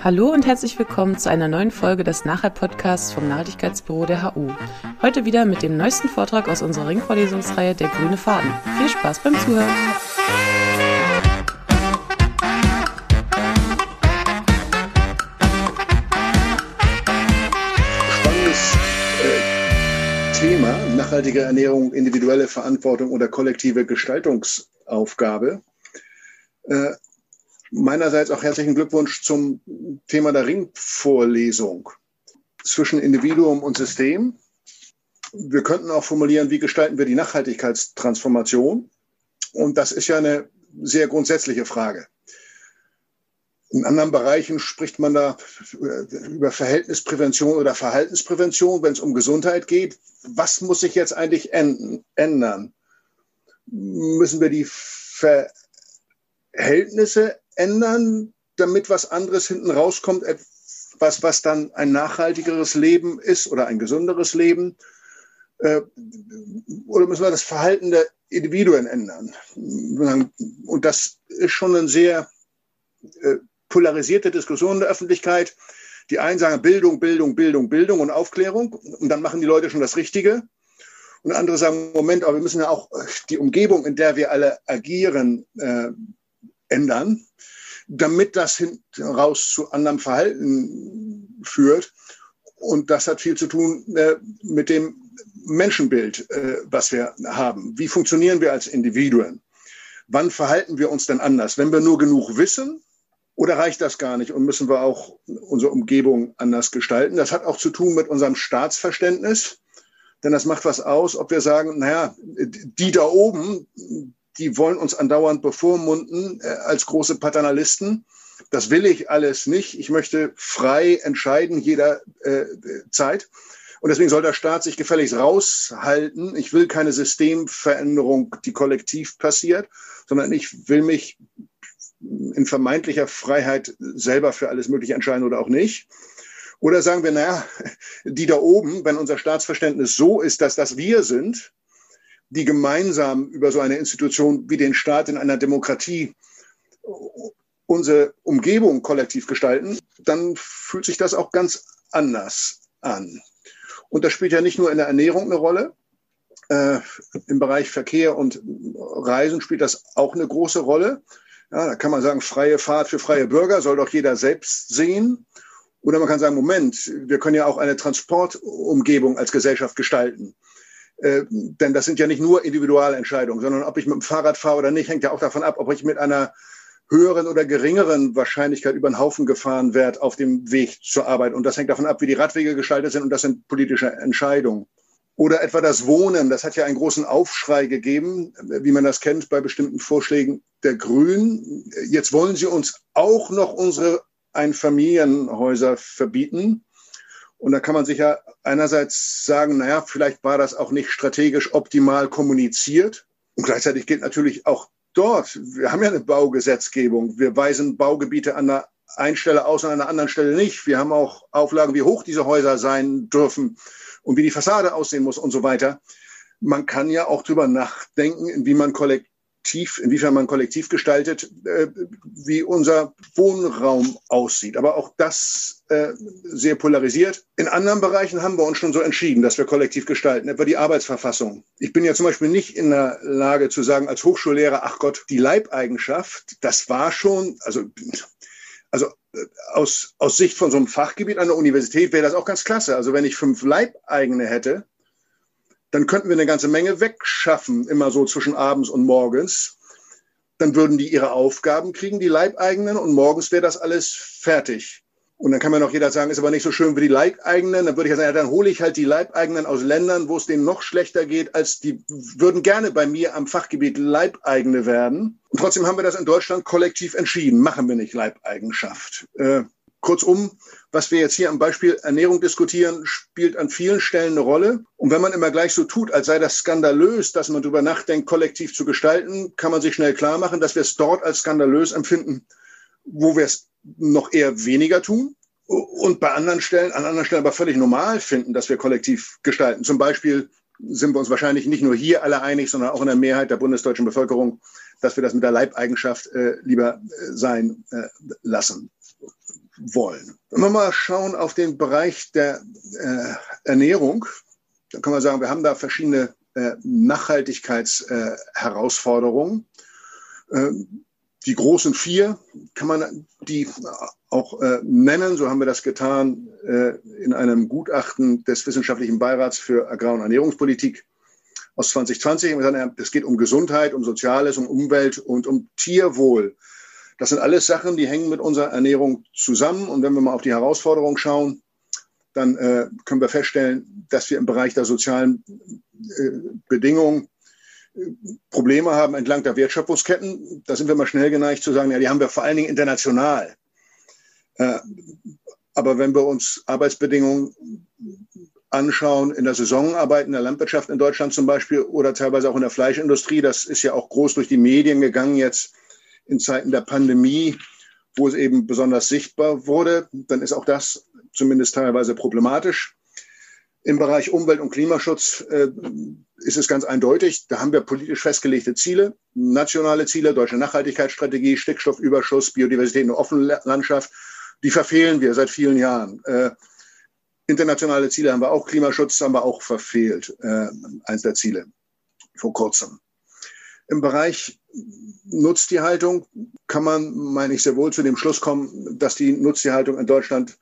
Hallo und herzlich willkommen zu einer neuen Folge des Nachhalt-Podcasts vom Nachhaltigkeitsbüro der HU. Heute wieder mit dem neuesten Vortrag aus unserer Ringvorlesungsreihe Der grüne Faden. Viel Spaß beim Zuhören! Spannendes äh, Thema, nachhaltige Ernährung, individuelle Verantwortung oder kollektive Gestaltungsaufgabe. Äh, Meinerseits auch herzlichen Glückwunsch zum Thema der Ringvorlesung zwischen Individuum und System. Wir könnten auch formulieren, wie gestalten wir die Nachhaltigkeitstransformation? Und das ist ja eine sehr grundsätzliche Frage. In anderen Bereichen spricht man da über Verhältnisprävention oder Verhaltensprävention, wenn es um Gesundheit geht. Was muss sich jetzt eigentlich ändern? Müssen wir die Verhältnisse ändern, damit was anderes hinten rauskommt, etwas, was dann ein nachhaltigeres Leben ist oder ein gesunderes Leben? Äh, oder müssen wir das Verhalten der Individuen ändern? Und das ist schon eine sehr äh, polarisierte Diskussion in der Öffentlichkeit. Die einen sagen Bildung, Bildung, Bildung, Bildung und Aufklärung. Und dann machen die Leute schon das Richtige. Und andere sagen, Moment, aber wir müssen ja auch die Umgebung, in der wir alle agieren, äh, ändern, damit das hinten raus zu anderem Verhalten führt. Und das hat viel zu tun äh, mit dem Menschenbild, äh, was wir haben. Wie funktionieren wir als Individuen? Wann verhalten wir uns denn anders? Wenn wir nur genug wissen, oder reicht das gar nicht und müssen wir auch unsere Umgebung anders gestalten? Das hat auch zu tun mit unserem Staatsverständnis, denn das macht was aus, ob wir sagen, naja, die da oben, die wollen uns andauernd bevormunden äh, als große Paternalisten. Das will ich alles nicht. Ich möchte frei entscheiden jeder äh. Und deswegen soll der Staat sich gefälligst raushalten. Ich will keine Systemveränderung, die kollektiv passiert, sondern ich will mich in vermeintlicher Freiheit selber für alles Mögliche entscheiden oder auch nicht. Oder sagen wir, naja, die da oben, wenn unser Staatsverständnis so ist, dass das wir sind, die gemeinsam über so eine Institution wie den Staat in einer Demokratie unsere Umgebung kollektiv gestalten, dann fühlt sich das auch ganz anders an. Und das spielt ja nicht nur in der Ernährung eine Rolle. Äh, Im Bereich Verkehr und Reisen spielt das auch eine große Rolle. Ja, da kann man sagen, freie Fahrt für freie Bürger soll doch jeder selbst sehen. Oder man kann sagen, Moment, wir können ja auch eine Transportumgebung als Gesellschaft gestalten. Äh, denn das sind ja nicht nur Individualentscheidungen, sondern ob ich mit dem Fahrrad fahre oder nicht, hängt ja auch davon ab, ob ich mit einer höheren oder geringeren Wahrscheinlichkeit über den Haufen gefahren werde auf dem Weg zur Arbeit. Und das hängt davon ab, wie die Radwege gestaltet sind und das sind politische Entscheidungen. Oder etwa das Wohnen, das hat ja einen großen Aufschrei gegeben, wie man das kennt bei bestimmten Vorschlägen der Grünen. Jetzt wollen sie uns auch noch unsere Einfamilienhäuser verbieten. Und da kann man sich ja einerseits sagen, naja, vielleicht war das auch nicht strategisch optimal kommuniziert. Und gleichzeitig gilt natürlich auch dort, wir haben ja eine Baugesetzgebung. Wir weisen Baugebiete an der einen Stelle aus und an der anderen Stelle nicht. Wir haben auch Auflagen, wie hoch diese Häuser sein dürfen und wie die Fassade aussehen muss und so weiter. Man kann ja auch drüber nachdenken, wie man kollektiv kollektiv, inwiefern man kollektiv gestaltet, äh, wie unser Wohnraum aussieht. Aber auch das äh, sehr polarisiert. In anderen Bereichen haben wir uns schon so entschieden, dass wir kollektiv gestalten, etwa die Arbeitsverfassung. Ich bin ja zum Beispiel nicht in der Lage zu sagen, als Hochschullehrer, ach Gott, die Leibeigenschaft, das war schon, also also äh, aus, aus Sicht von so einem Fachgebiet an der Universität wäre das auch ganz klasse. Also wenn ich fünf Leibeigene hätte, dann könnten wir eine ganze Menge wegschaffen, immer so zwischen abends und morgens. Dann würden die ihre Aufgaben kriegen, die Leibeigenen, und morgens wäre das alles fertig. Und dann kann mir noch jeder sagen, ist aber nicht so schön wie die Leibeigenen. Dann würde ich sagen, ja, dann hole ich halt die Leibeigenen aus Ländern, wo es denen noch schlechter geht, als die würden gerne bei mir am Fachgebiet Leibeigene werden. Und trotzdem haben wir das in Deutschland kollektiv entschieden. Machen wir nicht Leibeigenschaft. Äh, Kurzum, was wir jetzt hier am Beispiel Ernährung diskutieren, spielt an vielen Stellen eine Rolle. Und wenn man immer gleich so tut, als sei das skandalös, dass man darüber nachdenkt, kollektiv zu gestalten, kann man sich schnell klar machen, dass wir es dort als skandalös empfinden, wo wir es noch eher weniger tun. Und bei anderen Stellen, an anderen Stellen aber völlig normal finden, dass wir kollektiv gestalten. Zum Beispiel sind wir uns wahrscheinlich nicht nur hier alle einig, sondern auch in der Mehrheit der bundesdeutschen Bevölkerung, dass wir das mit der Leibeigenschaft äh, lieber äh, sein äh, lassen wollen. Wenn wir mal schauen auf den Bereich der äh, Ernährung, dann kann man sagen, wir haben da verschiedene äh, Nachhaltigkeitsherausforderungen. Äh, die großen vier kann man die auch äh, nennen. So haben wir das getan äh, in einem Gutachten des Wissenschaftlichen Beirats für Agrar- und Ernährungspolitik aus 2020. Es geht um Gesundheit, um Soziales, um Umwelt und um Tierwohl. Das sind alles Sachen, die hängen mit unserer Ernährung zusammen. Und wenn wir mal auf die Herausforderung schauen, dann äh, können wir feststellen, dass wir im Bereich der sozialen äh, Bedingungen äh, Probleme haben entlang der Wertschöpfungsketten. Da sind wir mal schnell geneigt zu sagen, ja, die haben wir vor allen Dingen international. Äh, aber wenn wir uns Arbeitsbedingungen anschauen, in der Saisonarbeit, in der Landwirtschaft in Deutschland zum Beispiel oder teilweise auch in der Fleischindustrie, das ist ja auch groß durch die Medien gegangen jetzt in Zeiten der Pandemie, wo es eben besonders sichtbar wurde, dann ist auch das zumindest teilweise problematisch. Im Bereich Umwelt- und Klimaschutz äh, ist es ganz eindeutig. Da haben wir politisch festgelegte Ziele, nationale Ziele, deutsche Nachhaltigkeitsstrategie, Stickstoffüberschuss, Biodiversität in der offenen Landschaft. Die verfehlen wir seit vielen Jahren. Äh, internationale Ziele haben wir auch, Klimaschutz haben wir auch verfehlt, äh, eins der Ziele vor kurzem. Im Bereich Nutztierhaltung kann man, meine ich, sehr wohl zu dem Schluss kommen, dass die Nutztierhaltung in Deutschland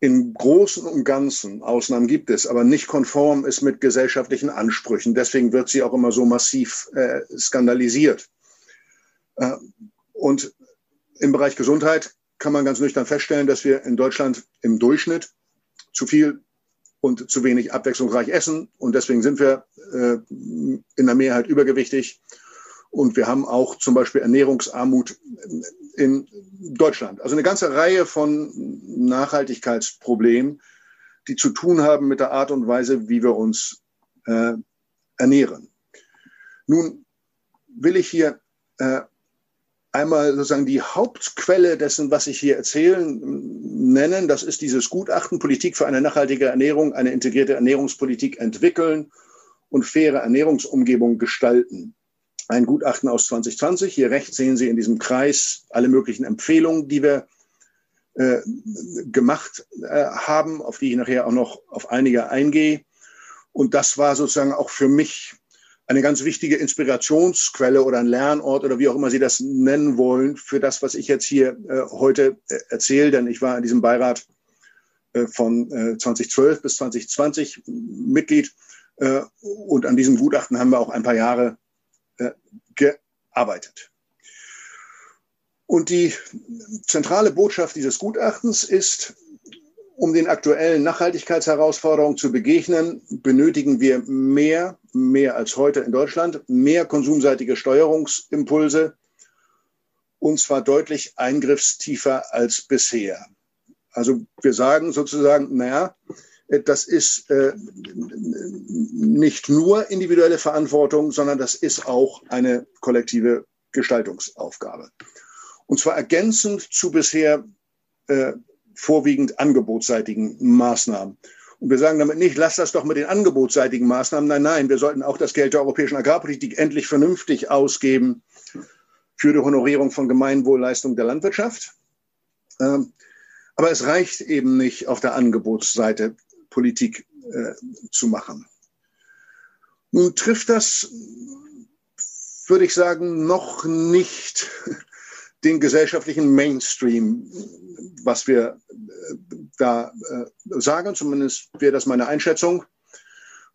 im Großen und Ganzen, Ausnahmen gibt es, aber nicht konform ist mit gesellschaftlichen Ansprüchen. Deswegen wird sie auch immer so massiv äh, skandalisiert. Äh, und im Bereich Gesundheit kann man ganz nüchtern feststellen, dass wir in Deutschland im Durchschnitt zu viel und zu wenig abwechslungsreich essen. Und deswegen sind wir äh, in der Mehrheit übergewichtig. Und wir haben auch zum Beispiel Ernährungsarmut in Deutschland. Also eine ganze Reihe von Nachhaltigkeitsproblemen, die zu tun haben mit der Art und Weise, wie wir uns äh, ernähren. Nun will ich hier äh, einmal sozusagen die Hauptquelle dessen, was ich hier erzählen, nennen. Das ist dieses Gutachten Politik für eine nachhaltige Ernährung, eine integrierte Ernährungspolitik entwickeln und faire Ernährungsumgebung gestalten. Ein Gutachten aus 2020. Hier rechts sehen Sie in diesem Kreis alle möglichen Empfehlungen, die wir äh, gemacht äh, haben, auf die ich nachher auch noch auf einige eingehe. Und das war sozusagen auch für mich eine ganz wichtige Inspirationsquelle oder ein Lernort oder wie auch immer Sie das nennen wollen für das, was ich jetzt hier äh, heute äh, erzähle. Denn ich war in diesem Beirat von 2012 äh, bis 2020 Mitglied und an diesem Gutachten haben wir auch ein paar Jahre äh, gearbeitet. Und die zentrale Botschaft dieses Gutachtens ist, um den aktuellen Nachhaltigkeitsherausforderungen zu begegnen, benötigen wir mehr, mehr als heute in Deutschland, mehr konsumseitige Steuerungsimpulse und zwar deutlich eingriffstiefer als bisher. Also wir sagen sozusagen, naja, das ist äh, nicht nur individuelle Verantwortung, sondern das ist auch eine kollektive Gestaltungsaufgabe. Und zwar ergänzend zu bisher äh, vorwiegend angebotsseitigen Maßnahmen. Und wir sagen damit nicht, lass das doch mit den angebotsseitigen Maßnahmen. Nein, nein, wir sollten auch das Geld der europäischen Agrarpolitik endlich vernünftig ausgeben für die Honorierung von Gemeinwohlleistungen der Landwirtschaft. Ähm, aber es reicht eben nicht, auf der Angebotsseite Politik äh, zu machen. Nun trifft das, würde ich sagen, noch nicht den gesellschaftlichen Mainstream, was wir äh, da äh, sagen. Zumindest wäre das meine Einschätzung.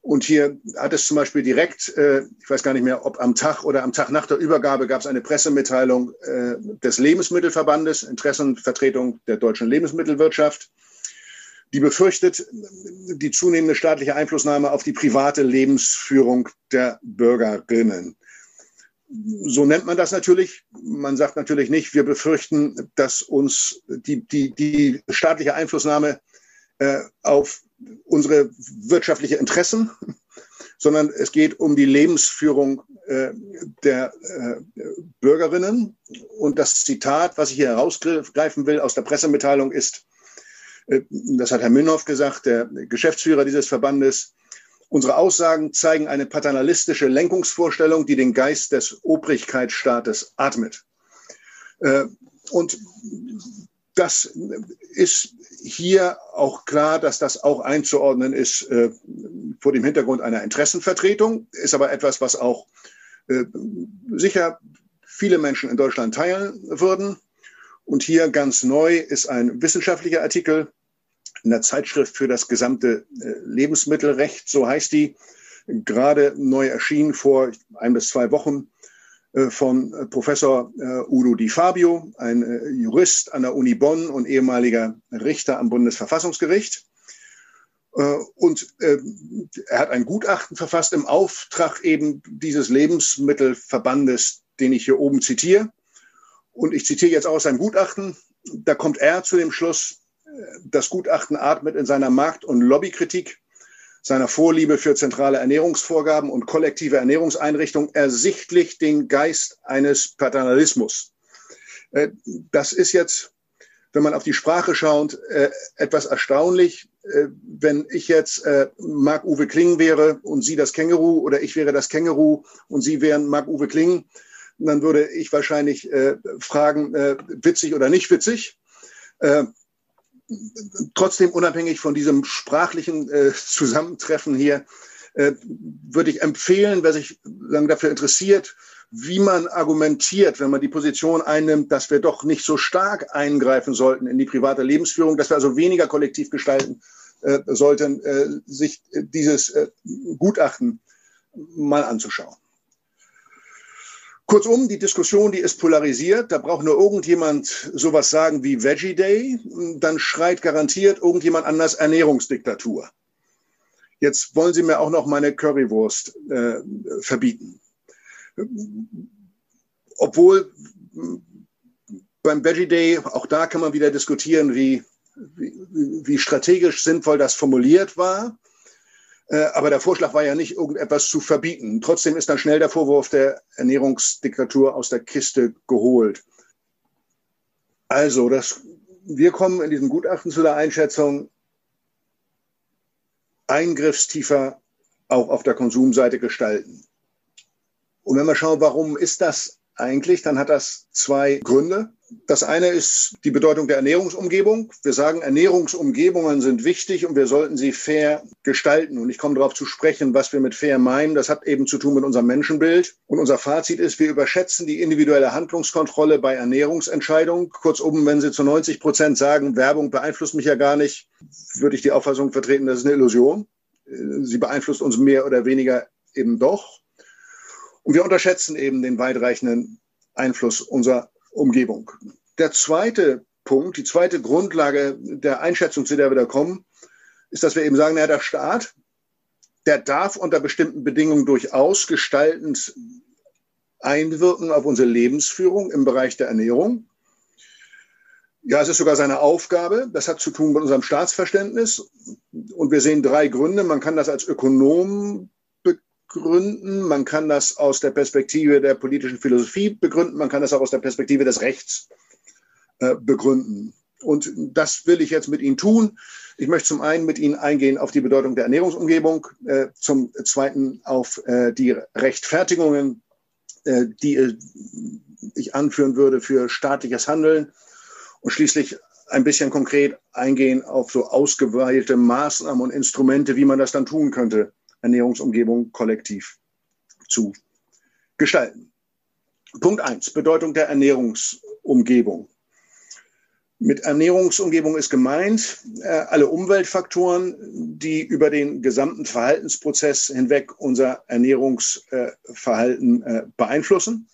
Und hier hat es zum Beispiel direkt, äh, ich weiß gar nicht mehr, ob am Tag oder am Tag nach der Übergabe gab es eine Pressemitteilung des Lebensmittelverbandes, Interessenvertretung der deutschen Lebensmittelwirtschaft, die befürchtet die zunehmende staatliche Einflussnahme auf die private Lebensführung der Bürgerinnen so nennt man das natürlich. Man sagt natürlich nicht, wir befürchten, dass uns die, die, die staatliche Einflussnahme äh, auf unsere wirtschaftliche Interessen, sondern es geht um die Lebensführung äh, der äh, Bürgerinnen. Und das Zitat, was ich hier herausgreifen will aus der Pressemitteilung, ist, das hat Herr Münnhoff gesagt, der Geschäftsführer dieses Verbandes, Unsere Aussagen zeigen eine paternalistische Lenkungsvorstellung, die den Geist des Obrigkeitsstaates atmet. Äh, und das ist hier auch klar, dass das auch einzuordnen ist äh, vor dem Hintergrund einer Interessenvertretung, ist aber etwas, was auch äh, sicher viele Menschen in Deutschland teilen würden. Und hier ganz neu ist ein wissenschaftlicher Artikel in der Zeitschrift für das gesamte äh, Lebensmittelrecht, so heißt die, gerade neu erschienen vor ein bis zwei Wochen äh, von äh, Professor Udo Di Fabio, ein Jurist an der Uni Bonn und ehemaliger Richter am Bundesverfassungsgericht. Und er hat ein Gutachten verfasst im Auftrag eben dieses Lebensmittelverbandes, den ich hier oben zitiere. Und ich zitiere jetzt aus seinem Gutachten. Da kommt er zu dem Schluss, das Gutachten atmet in seiner Markt- und Lobbykritik seiner Vorliebe für zentrale Ernährungsvorgaben und kollektive Ernährungseinrichtungen ersichtlich den Geist eines Paternalismus. Äh, das ist jetzt, wenn man auf die Sprache schaut, äh, etwas erstaunlich. Äh, wenn ich jetzt Marc-Uwe Kling wäre und Sie das Känguru oder ich wäre das Känguru und Sie wären Marc-Uwe Kling, dann würde ich wahrscheinlich fragen, witzig oder nicht witzig trotzdem unabhängig von diesem sprachlichen äh, Zusammentreffen hier, äh, würde ich empfehlen, wer sich sagen, dafür interessiert, wie man argumentiert, wenn man die Position einnimmt, dass wir doch nicht so stark eingreifen sollten in die private Lebensführung, dass wir also weniger kollektiv gestalten äh, sollten, äh, sich dieses äh, Gutachten mal anzuschauen. Kurzum, die Diskussion, die ist polarisiert. Da braucht nur irgendjemand sowas sagen wie Veggie Day. Dann schreit garantiert irgendjemand anders Ernährungsdiktatur. Jetzt wollen Sie mir auch noch meine Currywurst äh, verbieten. Obwohl beim Veggie Day, auch da kann man wieder diskutieren, wie, wie, wie strategisch sinnvoll das formuliert war. Äh, aber der Vorschlag war ja nicht, irgendetwas zu verbieten. Trotzdem ist dann schnell der Vorwurf der Ernährungsdiktatur aus der Kiste geholt. Also, das, wir kommen in diesem Gutachten zu der Einschätzung, eingriffstiefer auch auf der Konsumseite gestalten. Und wenn wir schauen, warum ist das eigentlich, dann hat das zwei Gründe. Das eine ist die Bedeutung der Ernährungsumgebung. Wir sagen, Ernährungsumgebungen sind wichtig und wir sollten sie fair gestalten. Und ich komme darauf zu sprechen, was wir mit fair meinen. Das hat eben zu tun mit unserem Menschenbild. Und unser Fazit ist, wir überschätzen die individuelle Handlungskontrolle bei Ernährungsentscheidungen. Kurzum, wenn Sie zu 90 Prozent sagen, Werbung beeinflusst mich ja gar nicht, würde ich die Auffassung vertreten, das ist eine Illusion. Sie beeinflusst uns mehr oder weniger eben doch. Und wir unterschätzen eben den weitreichenden Einfluss unserer Umgebung. Der zweite Punkt, die zweite Grundlage der Einschätzung, zu der wir da kommen, ist, dass wir eben sagen, naja, der Staat, der darf unter bestimmten Bedingungen durchaus gestaltend einwirken auf unsere Lebensführung im Bereich der Ernährung. Ja, es ist sogar seine Aufgabe. Das hat zu tun mit unserem Staatsverständnis. Und wir sehen drei Gründe. Man kann das als Ökonom begründen, man kann das aus der Perspektive der politischen Philosophie begründen, man kann das auch aus der Perspektive des Rechts äh, begründen. Und das will ich jetzt mit Ihnen tun. Ich möchte zum einen mit Ihnen eingehen auf die Bedeutung der Ernährungsumgebung, äh, zum zweiten auf äh, die Rechtfertigungen, äh, die äh, ich anführen würde für staatliches Handeln und schließlich ein bisschen konkret eingehen auf so ausgewählte Maßnahmen und Instrumente, wie man das dann tun könnte Ernährungsumgebung kollektiv zu gestalten. Punkt eins: Bedeutung der Ernährungsumgebung. Mit Ernährungsumgebung ist gemeint äh, alle Umweltfaktoren, die über den gesamten Verhaltensprozess hinweg unser Ernährungsverhalten äh, beeinflussen.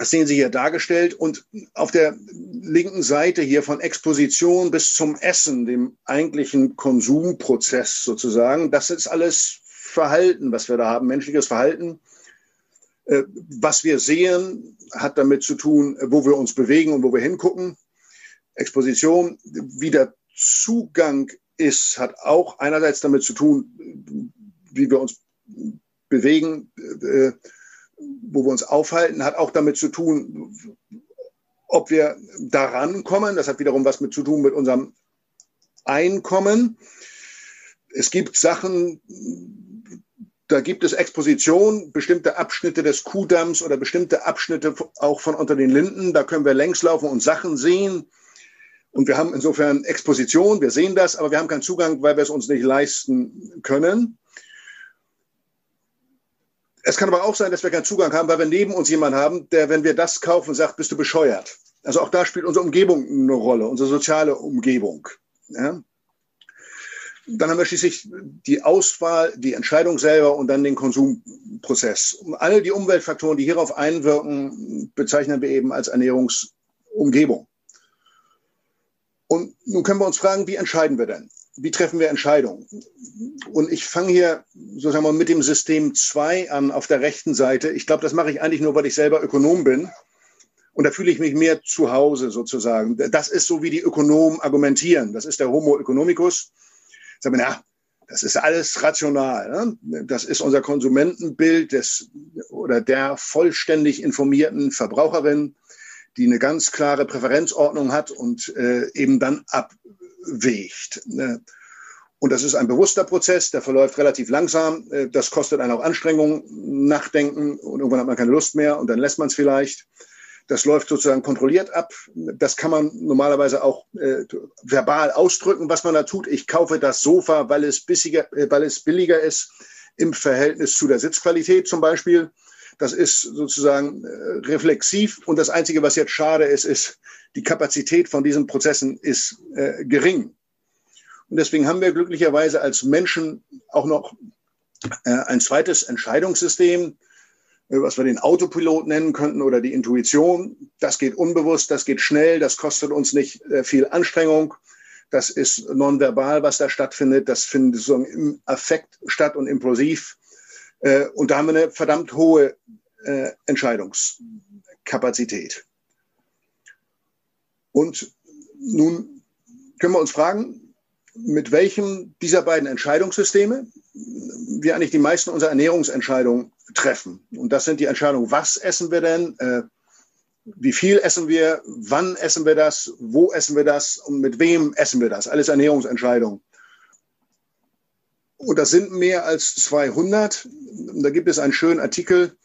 Das sehen Sie hier dargestellt. Und auf der linken Seite hier von Exposition bis zum Essen, dem eigentlichen Konsumprozess sozusagen, das ist alles Verhalten, was wir da haben, menschliches Verhalten. Äh, was wir sehen, hat damit zu tun, wo wir uns bewegen und wo wir hingucken. Exposition, wie der Zugang ist, hat auch einerseits damit zu tun, wie wir uns bewegen, äh, wo wir uns aufhalten, hat auch damit zu tun, ob wir daran kommen. Das hat wiederum was mit zu tun mit unserem Einkommen. Es gibt Sachen, da gibt es Exposition, bestimmte Abschnitte des Kuhdamms oder bestimmte Abschnitte auch von unter den Linden. Da können wir längs laufen und Sachen sehen. Und wir haben insofern Exposition, wir sehen das, aber wir haben keinen Zugang, weil wir es uns nicht leisten können. Es kann aber auch sein, dass wir keinen Zugang haben, weil wir neben uns jemanden haben, der, wenn wir das kaufen, sagt, bist du bescheuert. Also auch da spielt unsere Umgebung eine Rolle, unsere soziale Umgebung. Ja? Dann haben wir schließlich die Auswahl, die Entscheidung selber und dann den Konsumprozess. All die Umweltfaktoren, die hierauf einwirken, bezeichnen wir eben als Ernährungsumgebung. Und nun können wir uns fragen, wie entscheiden wir denn? Wie treffen wir Entscheidungen? Und ich fange hier sozusagen mal mit dem System 2 an auf der rechten Seite. Ich glaube, das mache ich eigentlich nur, weil ich selber Ökonom bin. Und da fühle ich mich mehr zu Hause sozusagen. Das ist so, wie die Ökonomen argumentieren. Das ist der Homo economicus. Sagen wir, ja, das ist alles rational. Ne? Das ist unser Konsumentenbild des oder der vollständig informierten Verbraucherin die eine ganz klare Präferenzordnung hat und äh, eben dann abwägt. Ne? Und das ist ein bewusster Prozess, der verläuft relativ langsam. Äh, das kostet einen auch Anstrengung, Nachdenken und irgendwann hat man keine Lust mehr und dann lässt man es vielleicht. Das läuft sozusagen kontrolliert ab. Das kann man normalerweise auch äh, verbal ausdrücken, was man da tut. Ich kaufe das Sofa, weil es, bissiger, äh, weil es billiger ist im Verhältnis zu der Sitzqualität zum Beispiel. Das ist sozusagen äh, reflexiv. Und das Einzige, was jetzt schade ist, ist, die Kapazität von diesen Prozessen ist äh, gering. Und deswegen haben wir glücklicherweise als Menschen auch noch äh, ein zweites Entscheidungssystem, äh, was wir den Autopilot nennen könnten oder die Intuition. Das geht unbewusst, das geht schnell, das kostet uns nicht äh, viel Anstrengung. Das ist nonverbal, was da stattfindet. Das findet so im Affekt statt und impulsiv. Äh, und da haben wir eine verdammt hohe äh, Entscheidungskapazität. Und nun können wir uns fragen, mit welchem dieser beiden Entscheidungssysteme wir eigentlich die meisten unserer Ernährungsentscheidungen treffen. Und das sind die Entscheidungen, was essen wir denn, äh, wie viel essen wir, wann essen wir das, wo essen wir das und mit wem essen wir das. Alles Ernährungsentscheidungen. Und das sind mehr als 200. Da gibt es einen schönen Artikel.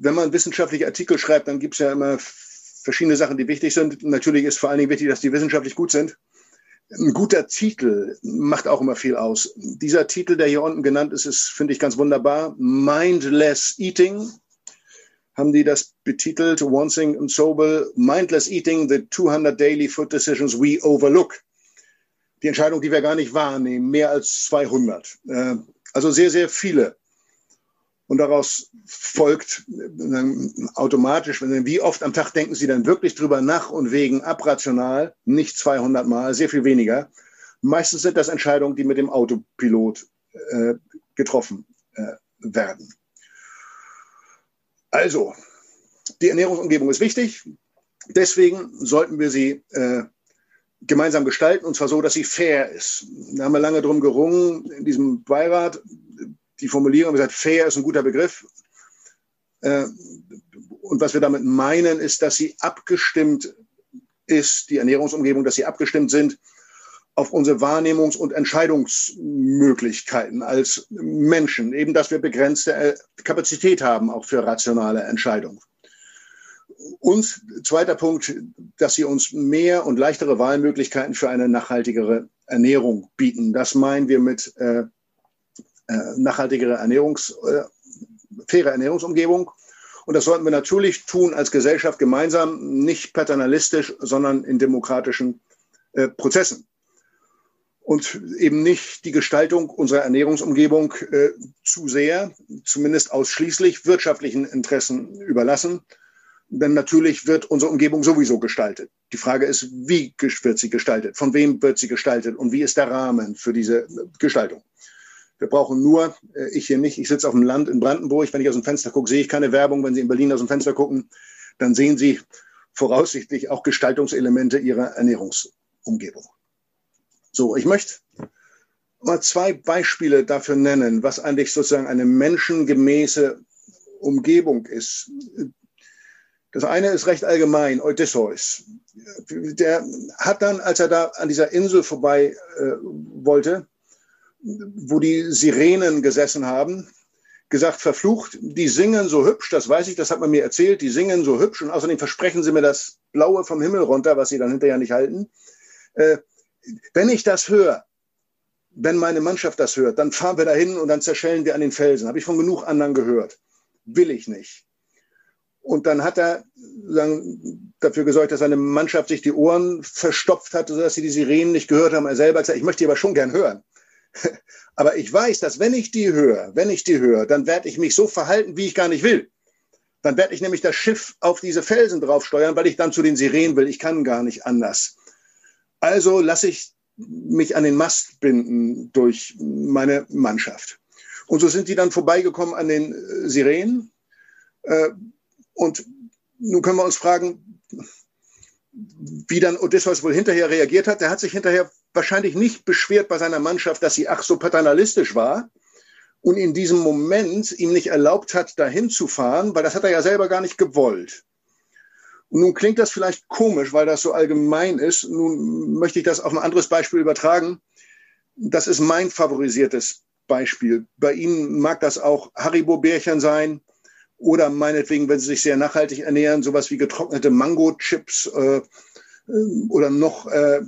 Wenn man wissenschaftliche Artikel schreibt, dann gibt es ja immer verschiedene Sachen, die wichtig sind. Natürlich ist vor allen Dingen wichtig, dass die wissenschaftlich gut sind. Ein guter Titel macht auch immer viel aus. Dieser Titel, der hier unten genannt ist, ist, finde ich, ganz wunderbar. Mindless Eating haben die das betitelt. Wansing und Sobel. Mindless Eating, the 200 daily food decisions we overlook die Entscheidung, die wir gar nicht wahrnehmen, mehr als 200. Äh, also sehr, sehr viele. Und daraus folgt automatisch, wie oft am Tag denken Sie dann wirklich drüber nach und wegen abrational? Nicht 200 Mal, sehr viel weniger. Meistens sind das Entscheidungen, die mit dem Autopilot äh, getroffen äh, werden. Also, die Ernährungsumgebung ist wichtig. Deswegen sollten wir sie äh, gemeinsam gestalten, und zwar so, dass sie fair ist. Da haben wir lange drum gerungen in diesem Beirat. Die Formulierung haben gesagt, fair ist ein guter Begriff. Äh, und was wir damit meinen, ist, dass sie abgestimmt ist, die Ernährungsumgebung, dass sie abgestimmt sind auf unsere Wahrnehmungs- und Entscheidungsmöglichkeiten als Menschen. Eben, dass wir begrenzte äh, Kapazität haben, auch für rationale Entscheidungen. Und zweiter Punkt, dass sie uns mehr und leichtere Wahlmöglichkeiten für eine nachhaltigere Ernährung bieten. Das meinen wir mit äh, nachhaltigere Ernährungs, äh, faire Ernährungsumgebung. Und das sollten wir natürlich tun als Gesellschaft gemeinsam, nicht paternalistisch, sondern in demokratischen äh, Prozessen. Und eben nicht die Gestaltung unserer Ernährungsumgebung äh, zu sehr, zumindest ausschließlich wirtschaftlichen Interessen überlassen, denn natürlich wird unsere Umgebung sowieso gestaltet. Die Frage ist, wie wird sie gestaltet? Von wem wird sie gestaltet? Und wie ist der Rahmen für diese Gestaltung? Wir brauchen nur, äh, ich hier nicht, ich sitze auf dem Land in Brandenburg, wenn ich aus dem Fenster gucke, sehe ich keine Werbung. Wenn Sie in Berlin aus dem Fenster gucken, dann sehen Sie voraussichtlich auch Gestaltungselemente Ihrer Ernährungsumgebung. So, ich möchte mal zwei Beispiele dafür nennen, was eigentlich sozusagen eine menschengemäße Umgebung ist, das eine ist recht allgemein, Odysseus. Der hat dann, als er da an dieser Insel vorbei äh, wollte, wo die Sirenen gesessen haben, gesagt, verflucht, die singen so hübsch, das weiß ich, das hat man mir erzählt, die singen so hübsch und außerdem versprechen sie mir das Blaue vom Himmel runter, was sie dann hinterher nicht halten. Äh, wenn ich das höre, wenn meine Mannschaft das hört, dann fahren wir dahin und dann zerschellen wir an den Felsen. Habe ich von genug anderen gehört. Will ich nicht. Und dann hat er sagen, dafür gesorgt, dass seine Mannschaft sich die Ohren verstopft hat, sodass sie die Sirenen nicht gehört haben. Er selber hat gesagt, ich möchte die aber schon gern hören. Aber ich weiß, dass wenn ich die höre, wenn ich die höre, dann werde ich mich so verhalten, wie ich gar nicht will. Dann werde ich nämlich das Schiff auf diese Felsen draufsteuern, weil ich dann zu den Sirenen will. Ich kann gar nicht anders. Also lasse ich mich an den Mast binden durch meine Mannschaft. Und so sind die dann vorbeigekommen an den äh, Sirenen. Äh, und nun können wir uns fragen, wie dann Odysseus wohl hinterher reagiert hat. Der hat sich hinterher wahrscheinlich nicht beschwert bei seiner Mannschaft, dass sie ach so paternalistisch war und in diesem Moment ihm nicht erlaubt hat, dahin zu fahren, weil das hat er ja selber gar nicht gewollt. Und nun klingt das vielleicht komisch, weil das so allgemein ist. Nun möchte ich das auf ein anderes Beispiel übertragen. Das ist mein favorisiertes Beispiel. Bei Ihnen mag das auch Haribo-Bärchen sein oder meinetwegen, wenn Sie sich sehr nachhaltig ernähren, sowas wie getrocknete Mango-Chips äh, oder noch äh,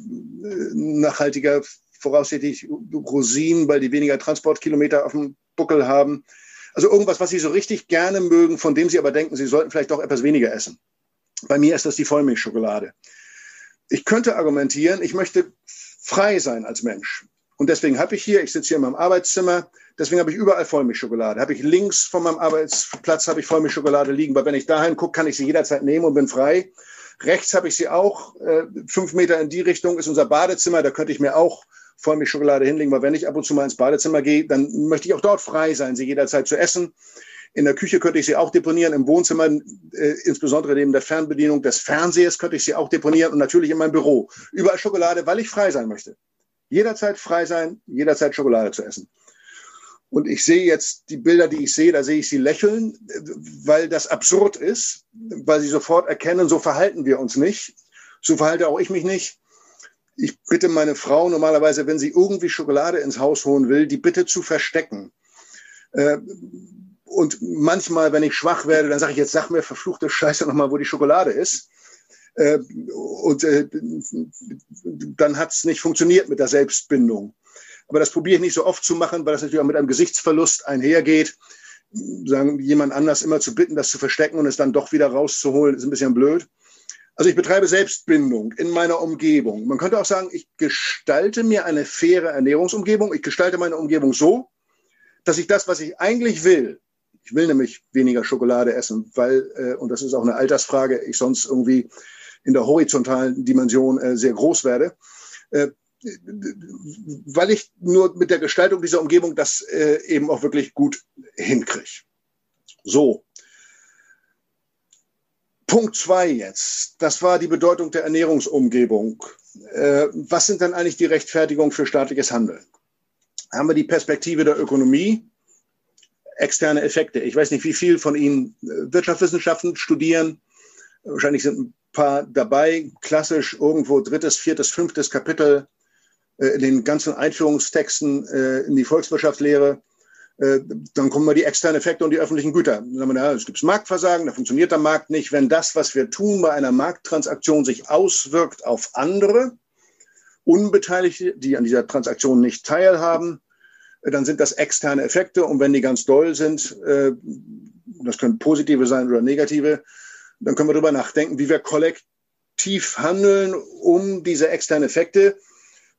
nachhaltiger voraussichtlich Rosinen, weil die weniger Transportkilometer auf dem Buckel haben. Also irgendwas, was Sie so richtig gerne mögen, von dem Sie aber denken, Sie sollten vielleicht doch etwas weniger essen. Bei mir ist das die Vollmilchschokolade. Ich könnte argumentieren, ich möchte frei sein als Mensch. Und deswegen habe ich hier, ich sitze hier in meinem Arbeitszimmer, deswegen habe ich überall Vollmilchschokolade. Habe ich links von meinem Arbeitsplatz habe ich Vollmilchschokolade liegen, weil wenn ich dahin gucke, kann ich sie jederzeit nehmen und bin frei. Rechts habe ich sie auch. Äh, fünf Meter in die Richtung ist unser Badezimmer. Da könnte ich mir auch Vollmilchschokolade hinlegen, weil wenn ich ab und zu mal ins Badezimmer gehe, dann möchte ich auch dort frei sein, sie jederzeit zu essen. In der Küche könnte ich sie auch deponieren, im Wohnzimmer, äh, insbesondere neben der Fernbedienung des Fernsehers, könnte ich sie auch deponieren und natürlich in meinem Büro. Überall Schokolade, weil ich frei sein möchte. Jederzeit frei sein, jederzeit Schokolade zu essen. Und ich sehe jetzt die Bilder, die ich sehe, da sehe ich sie lächeln, weil das absurd ist, weil sie sofort erkennen, so verhalten wir uns nicht. So verhalte auch ich mich nicht. Ich bitte meine Frau normalerweise, wenn sie irgendwie Schokolade ins Haus holen will, die bitte zu verstecken. Äh, und manchmal, wenn ich schwach werde, dann sage ich jetzt, sag mir verfluchte Scheiße nochmal, wo die Schokolade ist. Äh, und äh, dann hat es nicht funktioniert mit der Selbstbindung. Aber das probiere ich nicht so oft zu machen, weil das natürlich auch mit einem Gesichtsverlust einhergeht. Sagen, jemand anders immer zu bitten, das zu verstecken und es dann doch wieder rauszuholen, ist ein bisschen blöd. Also ich betreibe Selbstbindung in meiner Umgebung. Man könnte auch sagen, ich gestalte mir eine faire Ernährungsumgebung. Ich gestalte meine Umgebung so, dass ich das, was ich eigentlich will, ich will nämlich weniger Schokolade essen, weil, äh, und das ist auch eine Altersfrage, ich sonst irgendwie in der horizontalen Dimension äh, sehr groß werde, äh, weil ich nur mit der Gestaltung dieser Umgebung das äh, eben auch wirklich gut hinkriege. So. Punkt zwei jetzt. Das war die Bedeutung der Ernährungsumgebung. Äh, was sind dann eigentlich die Rechtfertigungen für staatliches Handeln? Haben wir die Perspektive der Ökonomie, externe Effekte. Ich weiß nicht, wie viel von Ihnen äh, Wirtschaftswissenschaften studieren. Wahrscheinlich sind ein paar dabei. Klassisch irgendwo drittes, viertes, fünftes Kapitel in den ganzen Einführungstexten äh, in die Volkswirtschaftslehre. Dann kommen wir die externen Effekte und die öffentlichen Güter. Dann sagen wir, es gibt Marktversagen, da funktioniert der Markt nicht. Wenn das, was wir tun bei einer Markttransaktion, sich auswirkt auf andere Unbeteiligte, die an dieser Transaktion nicht teilhaben, dann sind das externe Effekte. Und wenn die ganz doll sind, äh, das können positive sein oder negative, dann können wir darüber nachdenken, wie wir kollektiv handeln, um diese externen Effekte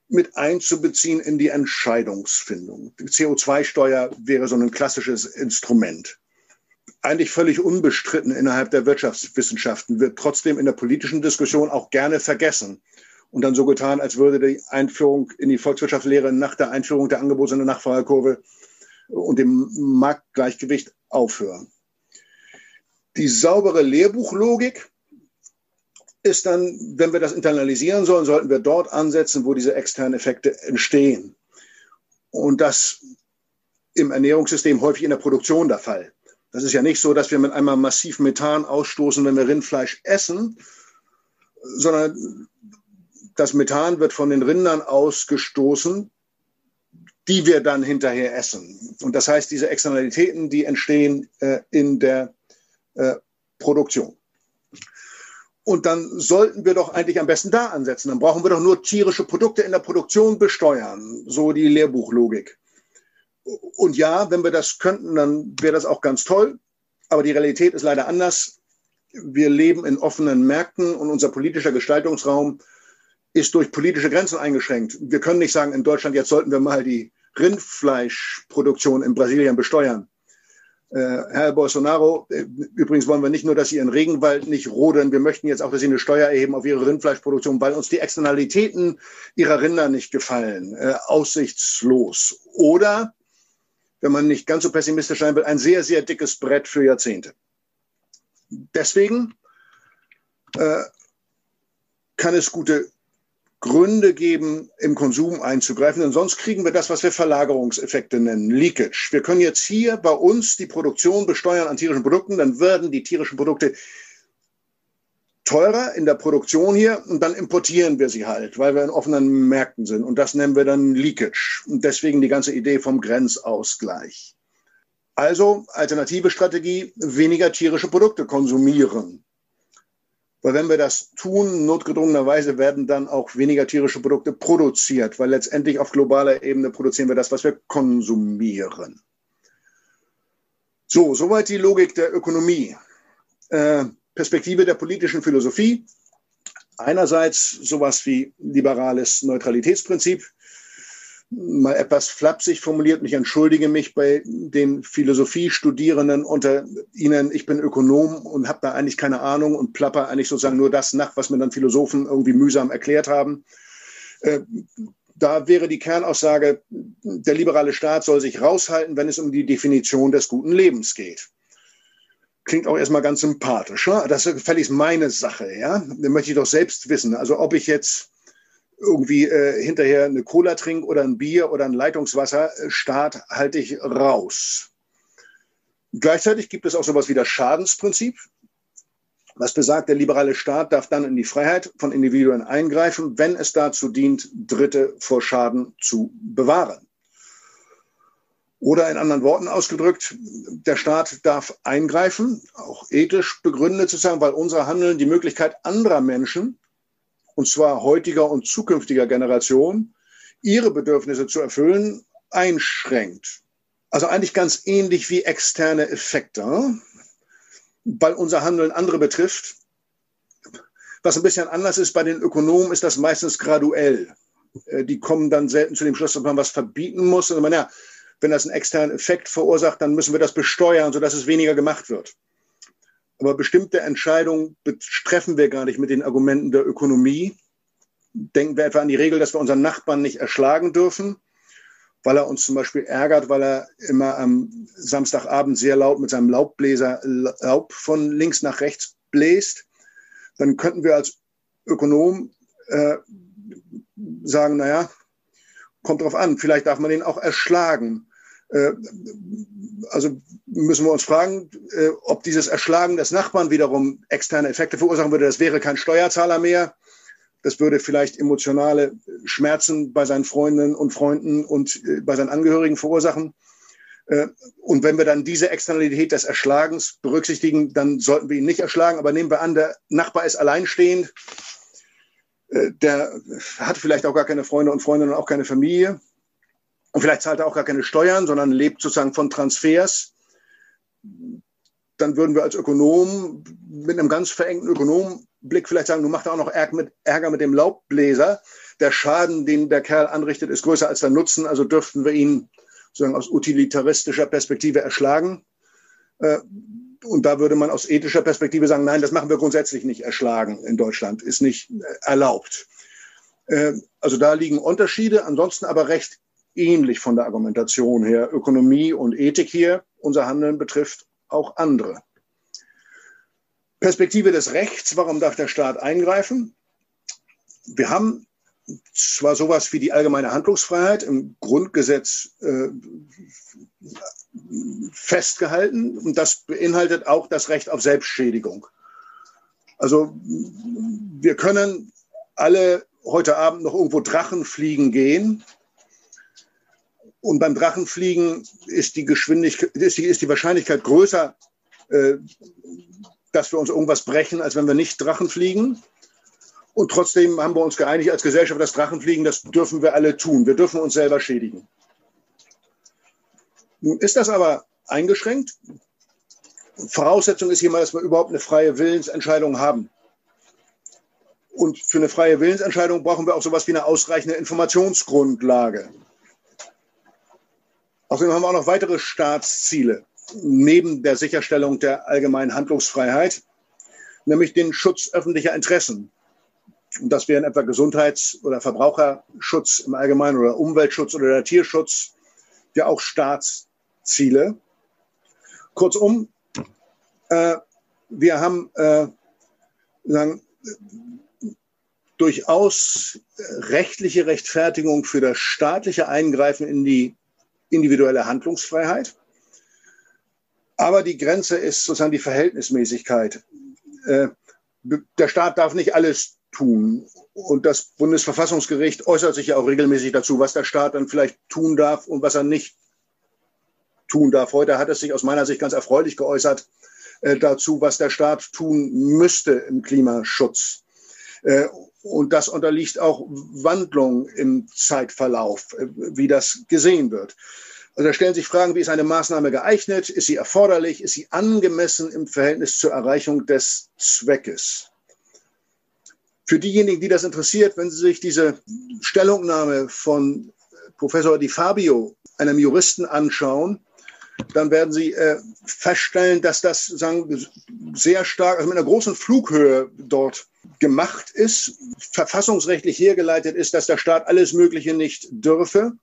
mit einzubeziehen in die Entscheidungsfindung. Die CO2-Steuer wäre so ein klassisches Instrument. Eigentlich völlig unbestritten innerhalb der Wirtschaftswissenschaften, wird trotzdem in der politischen Diskussion auch gerne vergessen und dann so getan, als würde die Einführung in die Volkswirtschaftslehre nach der Einführung der Angebots- und Nachfragekurve und dem Marktgleichgewicht aufhören. Die saubere Lehrbuchlogik ist dann, wenn wir das internalisieren sollen, sollten wir dort ansetzen, wo diese externen Effekte entstehen. Und das im Ernährungssystem häufig in der Produktion der Fall. Das ist ja nicht so, dass wir mit einmal massiv Methan ausstoßen, wenn wir Rindfleisch essen, sondern das Methan wird von den Rindern ausgestoßen die wir dann hinterher essen. Und das heißt, diese Externalitäten, die entstehen äh, in der äh, Produktion. Und dann sollten wir doch eigentlich am besten da ansetzen. Dann brauchen wir doch nur tierische Produkte in der Produktion besteuern. So die Lehrbuchlogik. Und ja, wenn wir das könnten, dann wäre das auch ganz toll. Aber die Realität ist leider anders. Wir leben in offenen Märkten und unser politischer Gestaltungsraum ist durch politische Grenzen eingeschränkt. Wir können nicht sagen, in Deutschland, jetzt sollten wir mal die Rindfleischproduktion in Brasilien besteuern. Äh, Herr Bolsonaro, äh, übrigens wollen wir nicht nur, dass Sie Ihren Regenwald nicht roden, wir möchten jetzt auch, dass Sie eine Steuer erheben auf Ihre Rindfleischproduktion, weil uns die Externalitäten Ihrer Rinder nicht gefallen. Äh, aussichtslos. Oder, wenn man nicht ganz so pessimistisch sein will, ein sehr, sehr dickes Brett für Jahrzehnte. Deswegen äh, kann es gute Gründe geben, im Konsum einzugreifen, denn sonst kriegen wir das, was wir Verlagerungseffekte nennen, Leakage. Wir können jetzt hier bei uns die Produktion besteuern an tierischen Produkten, dann werden die tierischen Produkte teurer in der Produktion hier und dann importieren wir sie halt, weil wir in offenen Märkten sind und das nennen wir dann Leakage und deswegen die ganze Idee vom Grenzausgleich. Also alternative Strategie, weniger tierische Produkte konsumieren. Weil wenn wir das tun, notgedrungenerweise werden dann auch weniger tierische Produkte produziert, weil letztendlich auf globaler Ebene produzieren wir das, was wir konsumieren. So, soweit die Logik der Ökonomie. Äh, Perspektive der politischen Philosophie. Einerseits sowas wie liberales Neutralitätsprinzip, mal etwas flapsig formuliert, ich entschuldige mich bei den Philosophiestudierenden unter Ihnen. Ich bin Ökonom und habe da eigentlich keine Ahnung und plapper eigentlich sozusagen nur das nach, was mir dann Philosophen irgendwie mühsam erklärt haben. Äh, da wäre die Kernaussage, der liberale Staat soll sich raushalten, wenn es um die Definition des guten Lebens geht. Klingt auch erstmal ganz sympathisch. Das ist völlig meine Sache, ja. Das möchte ich doch selbst wissen. Also ob ich jetzt irgendwie äh, hinterher eine Cola trinke oder ein Bier oder ein Leitungswasser, äh, Staat halte ich raus. Gleichzeitig gibt es auch sowas wie das Schadensprinzip, was besagt, der liberale Staat darf dann in die Freiheit von Individuen eingreifen, wenn es dazu dient, Dritte vor Schaden zu bewahren. Oder in anderen Worten ausgedrückt, der Staat darf eingreifen, auch ethisch begründet zu sagen, weil unser Handeln die Möglichkeit anderer Menschen und zwar heutiger und zukünftiger Generation, ihre Bedürfnisse zu erfüllen, einschränkt. Also eigentlich ganz ähnlich wie externe Effekte, weil unser Handeln andere betrifft. Was ein bisschen anders ist bei den Ökonomen, ist das meistens graduell. Äh, die kommen dann selten zu dem Schluss, dass man was verbieten muss. Und man, ja, wenn das einen externen Effekt verursacht, dann müssen wir das besteuern, sodass es weniger gemacht wird. Aber bestimmte Entscheidungen betreffen wir gar nicht mit den Argumenten der Ökonomie. Denken wir etwa an die Regel, dass wir unseren Nachbarn nicht erschlagen dürfen, weil er uns zum Beispiel ärgert, weil er immer am Samstagabend sehr laut mit seinem Laubbläser Laub von links nach rechts bläst. Dann könnten wir als Ökonom äh, sagen, naja, kommt drauf an, vielleicht darf man den auch erschlagen. Äh, also müssen wir uns fragen, äh, ob dieses Erschlagen des Nachbarn wiederum externe Effekte verursachen würde. Das wäre kein Steuerzahler mehr. Das würde vielleicht emotionale Schmerzen bei seinen Freundinnen und Freunden und äh, bei seinen Angehörigen verursachen. Und wenn wir dann diese Externalität des Erschlagens berücksichtigen, dann sollten wir ihn nicht erschlagen. Aber nehmen wir an, der Nachbar ist alleinstehend. Der hat vielleicht auch gar keine Freunde und Freundinnen und auch keine Familie und vielleicht zahlt er auch gar keine Steuern, sondern lebt sozusagen von Transfers. Dann würden wir als Ökonom mit einem ganz verengten Ökonomblick vielleicht sagen, du machst auch noch Ärger mit, dem Laubbläser. Der Schaden, den der Kerl anrichtet, ist größer als der Nutzen. Also dürften wir ihn sozusagen aus utilitaristischer Perspektive erschlagen. Äh, und da würde man aus ethischer Perspektive sagen, nein, das machen wir grundsätzlich nicht erschlagen in Deutschland, ist nicht erlaubt. Äh, also da liegen Unterschiede, ansonsten aber recht ähnlich von der Argumentation her. Ökonomie und Ethik hier, unser Handeln betrifft auch andere. Perspektive des Rechts, warum darf der Staat eingreifen? Wir haben zwar sowas wie die allgemeine Handlungsfreiheit im Grundgesetz äh, festgehalten und das beinhaltet auch das Recht auf Selbstschädigung. Also wir können alle heute Abend noch irgendwo Drachen fliegen gehen Und beim Drachenfliegen ist die Geschwindigkeit, ist die, ist die Wahrscheinlichkeit größer, äh, dass wir uns irgendwas brechen, als wenn wir nicht Drachen fliegen. Und trotzdem haben wir uns geeinigt als Gesellschaft, das Drachenfliegen, das dürfen wir alle tun. Wir dürfen uns selber schädigen. Nun ist das aber eingeschränkt. Voraussetzung ist hier mal, dass wir überhaupt eine freie Willensentscheidung haben. Und für eine freie Willensentscheidung brauchen wir auch sowas wie eine ausreichende Informationsgrundlage. Außerdem haben wir auch noch weitere Staatsziele neben der Sicherstellung der allgemeinen Handlungsfreiheit, nämlich den Schutz öffentlicher Interessen. Und das wären etwa Gesundheits- oder Verbraucherschutz im Allgemeinen oder Umweltschutz oder der Tierschutz, ja auch Staatsziele. Kurzum, äh, wir haben äh, sagen, durchaus rechtliche Rechtfertigung für das staatliche Eingreifen in die individuelle Handlungsfreiheit. Aber die Grenze ist sozusagen die Verhältnismäßigkeit. Äh, der Staat darf nicht alles tun. Und das Bundesverfassungsgericht äußert sich ja auch regelmäßig dazu, was der Staat dann vielleicht tun darf und was er nicht tun darf. Heute hat es sich aus meiner Sicht ganz erfreulich geäußert äh, dazu, was der Staat tun müsste im Klimaschutz. Äh, und das unterliegt auch Wandlung im Zeitverlauf, äh, wie das gesehen wird. Also da stellen sich Fragen, wie ist eine Maßnahme geeignet? Ist sie erforderlich? Ist sie angemessen im Verhältnis zur Erreichung des Zweckes? Für diejenigen, die das interessiert, wenn Sie sich diese Stellungnahme von Professor Di Fabio, einem Juristen, anschauen, dann werden Sie äh, feststellen, dass das sagen, sehr stark, also mit einer großen Flughöhe dort gemacht ist, verfassungsrechtlich hergeleitet ist, dass der Staat alles Mögliche nicht dürfe.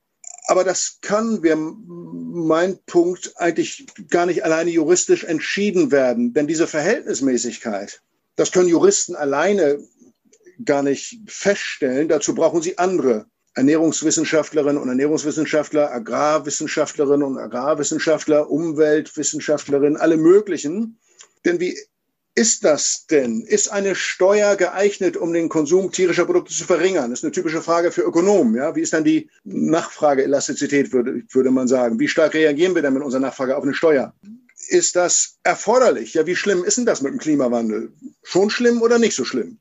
Aber das kann, wäre mein Punkt, eigentlich gar nicht alleine juristisch entschieden werden. Denn diese Verhältnismäßigkeit, das können Juristen alleine gar nicht feststellen. Dazu brauchen sie andere Ernährungswissenschaftlerinnen und Ernährungswissenschaftler, Agrarwissenschaftlerinnen und Agrarwissenschaftler, Umweltwissenschaftlerinnen, alle möglichen. Denn wie ist das denn? Ist eine Steuer geeignet, um den Konsum tierischer Produkte zu verringern? Das ist eine typische Frage für Ökonomen. Ja? Wie ist dann die Nachfrageelastizität, würde, würde man sagen? Wie stark reagieren wir denn mit unserer Nachfrage auf eine Steuer? Ist das erforderlich? Ja, wie schlimm ist denn das mit dem Klimawandel? Schon schlimm oder nicht so schlimm?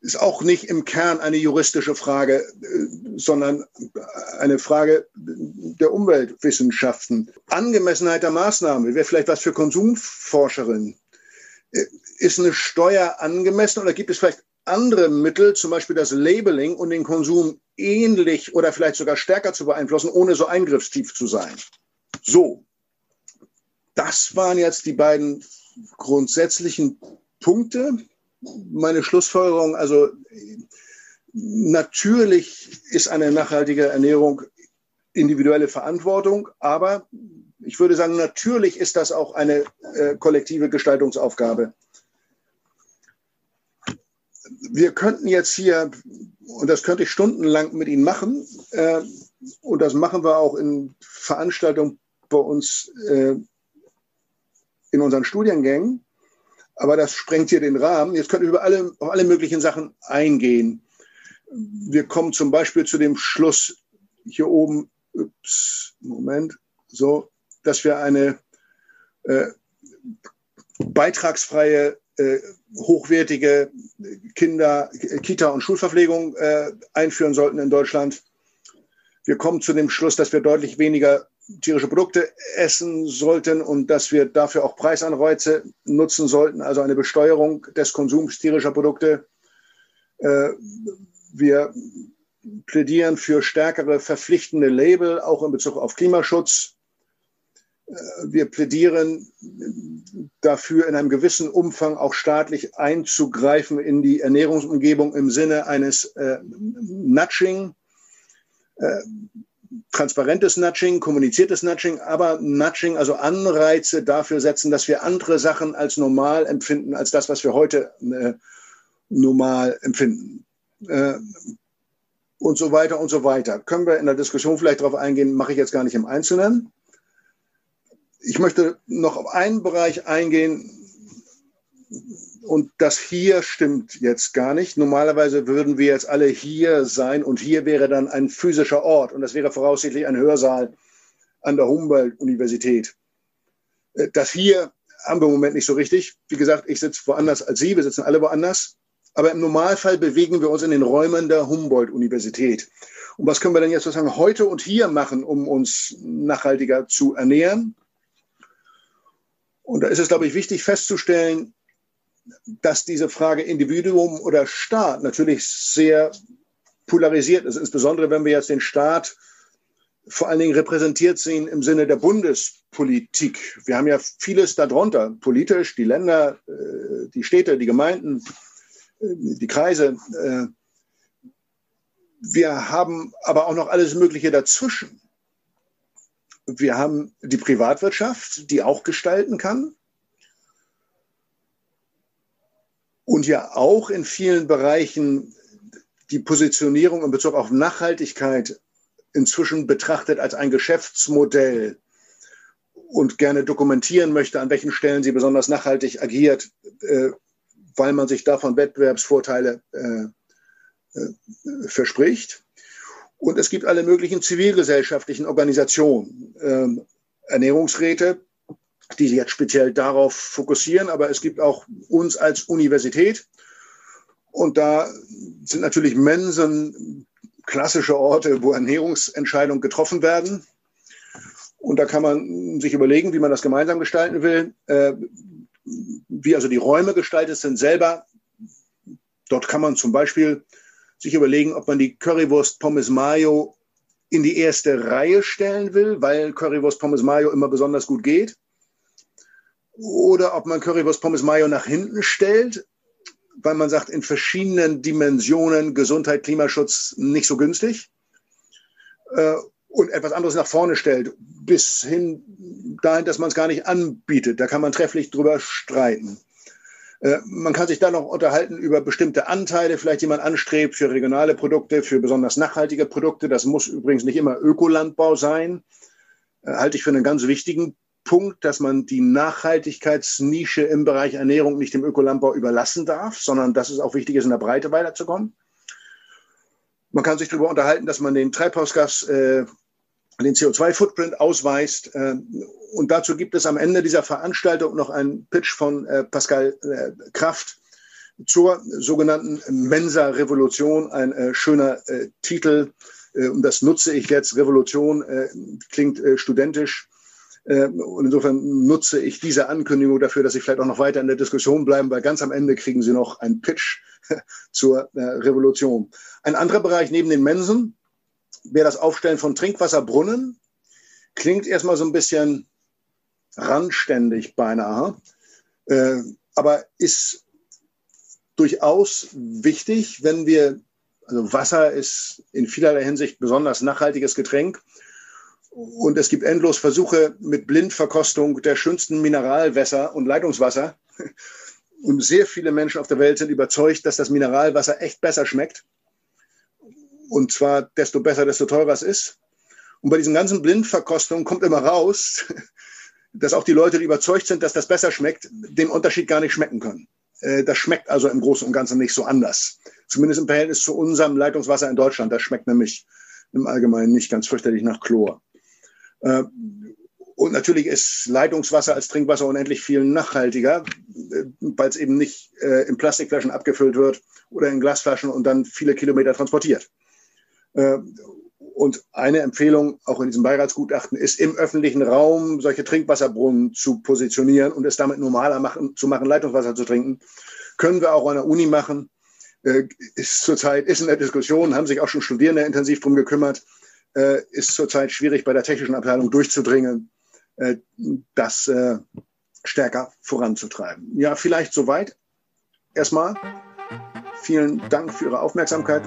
Ist auch nicht im Kern eine juristische Frage, äh, sondern eine Frage der Umweltwissenschaften. Angemessenheit der Maßnahme wäre vielleicht was für Konsumforscherinnen. Äh, ist eine Steuer angemessen oder gibt es vielleicht andere Mittel, zum Beispiel das Labeling und den Konsum ähnlich oder vielleicht sogar stärker zu beeinflussen, ohne so eingriffstief zu sein? So, das waren jetzt die beiden grundsätzlichen Punkte meine Schlussfolgerung, also natürlich ist eine nachhaltige Ernährung individuelle Verantwortung, aber ich würde sagen, natürlich ist das auch eine äh, kollektive Gestaltungsaufgabe. Wir könnten jetzt hier, und das könnte ich stundenlang mit Ihnen machen, äh, und das machen wir auch in Veranstaltungen bei uns äh, in unseren Studiengängen, aber das sprengt hier den Rahmen. Jetzt können wir über alle, auf alle möglichen Sachen eingehen. Wir kommen zum Beispiel zu dem Schluss hier oben, ups, Moment, so, dass wir eine äh, beitragsfreie, äh, hochwertige Kinder-, Kita- und Schulverpflegung äh, einführen sollten in Deutschland. Wir kommen zu dem Schluss, dass wir deutlich weniger tierische Produkte essen sollten und dass wir dafür auch Preisanreize nutzen sollten, also eine Besteuerung des Konsums tierischer Produkte. Äh, wir plädieren für stärkere verpflichtende Label, auch in Bezug auf Klimaschutz. Äh, wir plädieren dafür, in einem gewissen Umfang auch staatlich einzugreifen in die Ernährungsumgebung im Sinne eines äh, Nudging. Äh, transparentes Nudging, kommuniziertes Nudging, aber Nudging, also Anreize dafür setzen, dass wir andere Sachen als normal empfinden, als das, was wir heute äh, normal empfinden. Äh, und so weiter und so weiter. Können wir in der Diskussion vielleicht darauf eingehen, mache ich jetzt gar nicht im Einzelnen. Ich möchte noch auf einen Bereich eingehen, Und das hier stimmt jetzt gar nicht. Normalerweise würden wir jetzt alle hier sein und hier wäre dann ein physischer Ort und das wäre voraussichtlich ein Hörsaal an der Humboldt-Universität. Äh, das hier haben wir im Moment nicht so richtig. Wie gesagt, ich sitze woanders als Sie, wir sitzen alle woanders. Aber im Normalfall bewegen wir uns in den Räumen der Humboldt-Universität. Und was können wir denn jetzt sozusagen heute und hier machen, um uns nachhaltiger zu ernähren? Und da ist es, glaube ich, wichtig festzustellen, dass diese Frage Individuum oder Staat natürlich sehr polarisiert ist, insbesondere wenn wir jetzt den Staat vor allen Dingen repräsentiert sehen im Sinne der Bundespolitik. Wir haben ja vieles darunter, politisch, die Länder, äh, die Städte, die Gemeinden, äh, die Kreise. Äh. Wir haben aber auch noch alles Mögliche dazwischen. Wir haben die Privatwirtschaft, die auch gestalten kann. Und ja auch in vielen Bereichen die Positionierung in Bezug auf Nachhaltigkeit inzwischen betrachtet als ein Geschäftsmodell und gerne dokumentieren möchte, an welchen Stellen sie besonders nachhaltig agiert, äh, weil man sich davon Wettbewerbsvorteile äh, äh, verspricht. Und es gibt alle möglichen zivilgesellschaftlichen Organisationen, ähm, Ernährungsräte, die sich jetzt speziell darauf fokussieren, aber es gibt auch uns als Universität. Und da sind natürlich Mensen klassische Orte, wo Ernährungsentscheidungen getroffen werden. Und da kann man sich überlegen, wie man das gemeinsam gestalten will, äh, wie also die Räume gestaltet sind selber. Dort kann man zum Beispiel sich überlegen, ob man die Currywurst Pommes Mayo in die erste Reihe stellen will, weil Currywurst Pommes Mayo immer besonders gut geht. Oder ob man Currywurst Pommes Mayo nach hinten stellt weil man sagt, in verschiedenen Dimensionen Gesundheit, Klimaschutz nicht so günstig äh, und etwas anderes nach vorne stellt, bis hin dahin, dass man es gar nicht anbietet. Da kann man trefflich drüber streiten. Äh, man kann sich da noch unterhalten über bestimmte Anteile, vielleicht jemand anstrebt für regionale Produkte, für besonders nachhaltige Produkte. Das muss übrigens nicht immer Ökolandbau sein. Äh, halte ich für einen ganz wichtigen Punkt, dass man die Nachhaltigkeitsnische im Bereich Ernährung nicht dem Ökolandbau überlassen darf, sondern dass es auch wichtig ist, in der Breite weiterzukommen. Man kann sich darüber unterhalten, dass man den Treibhausgas, äh, den CO2-Footprint ausweist. Äh, und dazu gibt es am Ende dieser Veranstaltung noch einen Pitch von äh, Pascal äh, Kraft zur sogenannten Mensa-Revolution. Ein äh, schöner äh, Titel. und das nutze ich jetzt. Revolution klingt studentisch und insofern nutze ich diese Ankündigung dafür, dass Sie vielleicht auch noch weiter in der Diskussion bleiben, weil ganz am Ende kriegen Sie noch einen Pitch zur äh, Revolution. Ein anderer Bereich neben den Mensen wäre das Aufstellen von Trinkwasserbrunnen. Klingt erstmal so ein bisschen randständig beinahe, äh, aber ist durchaus wichtig, wenn wir, also Wasser ist in vielerlei Hinsicht besonders nachhaltiges Getränk und es gibt endlos Versuche mit Blindverkostung der schönsten Mineralwässer und Leitungswasser. Und sehr viele Menschen auf der Welt sind überzeugt, dass das Mineralwasser echt besser schmeckt. Und zwar desto besser, desto teurer es ist. Und bei diesen ganzen Blindverkostungen kommt immer raus, dass auch die Leute, die überzeugt sind, dass das besser schmeckt, den Unterschied gar nicht schmecken können. Äh, das schmeckt also im Großen und Ganzen nicht so anders. Zumindest im Verhältnis zu unserem Leitungswasser in Deutschland. Das schmeckt nämlich im Allgemeinen nicht ganz fürchterlich nach Chlor. Äh, und natürlich ist Leitungswasser als Trinkwasser unendlich viel nachhaltiger, äh, weil es eben nicht äh, in Plastikflaschen abgefüllt wird oder in Glasflaschen und dann viele Kilometer transportiert. Und eine Empfehlung auch in diesem Beiratsgutachten ist, im öffentlichen Raum solche Trinkwasserbrunnen zu positionieren und es damit normaler machen, zu machen, Leitungswasser zu trinken. Können wir auch an der Uni machen. Ist zurzeit, ist in der Diskussion, haben sich auch schon Studierende intensiv drum gekümmert äh, ist zurzeit schwierig bei der technischen Abteilung durchzudringen, äh, das äh, stärker voranzutreiben. Ja, vielleicht soweit. Erstmal vielen Dank für Ihre Aufmerksamkeit.